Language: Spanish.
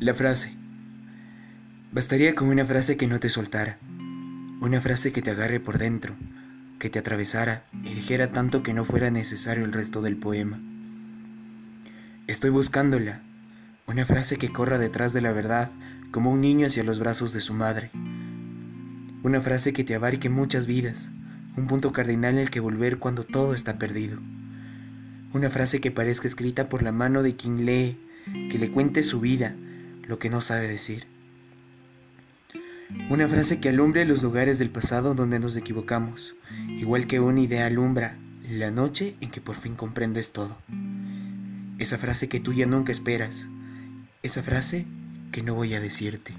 La frase. Bastaría con una frase que no te soltara, una frase que te agarre por dentro, que te atravesara y dijera tanto que no fuera necesario el resto del poema. Estoy buscándola, una frase que corra detrás de la verdad como un niño hacia los brazos de su madre. Una frase que te abarque muchas vidas, un punto cardinal en el que volver cuando todo está perdido. Una frase que parezca escrita por la mano de quien lee, que le cuente su vida, lo que no sabe decir. Una frase que alumbre los lugares del pasado donde nos equivocamos, igual que una idea alumbra la noche en que por fin comprendes todo. Esa frase que tú ya nunca esperas, esa frase que no voy a decirte.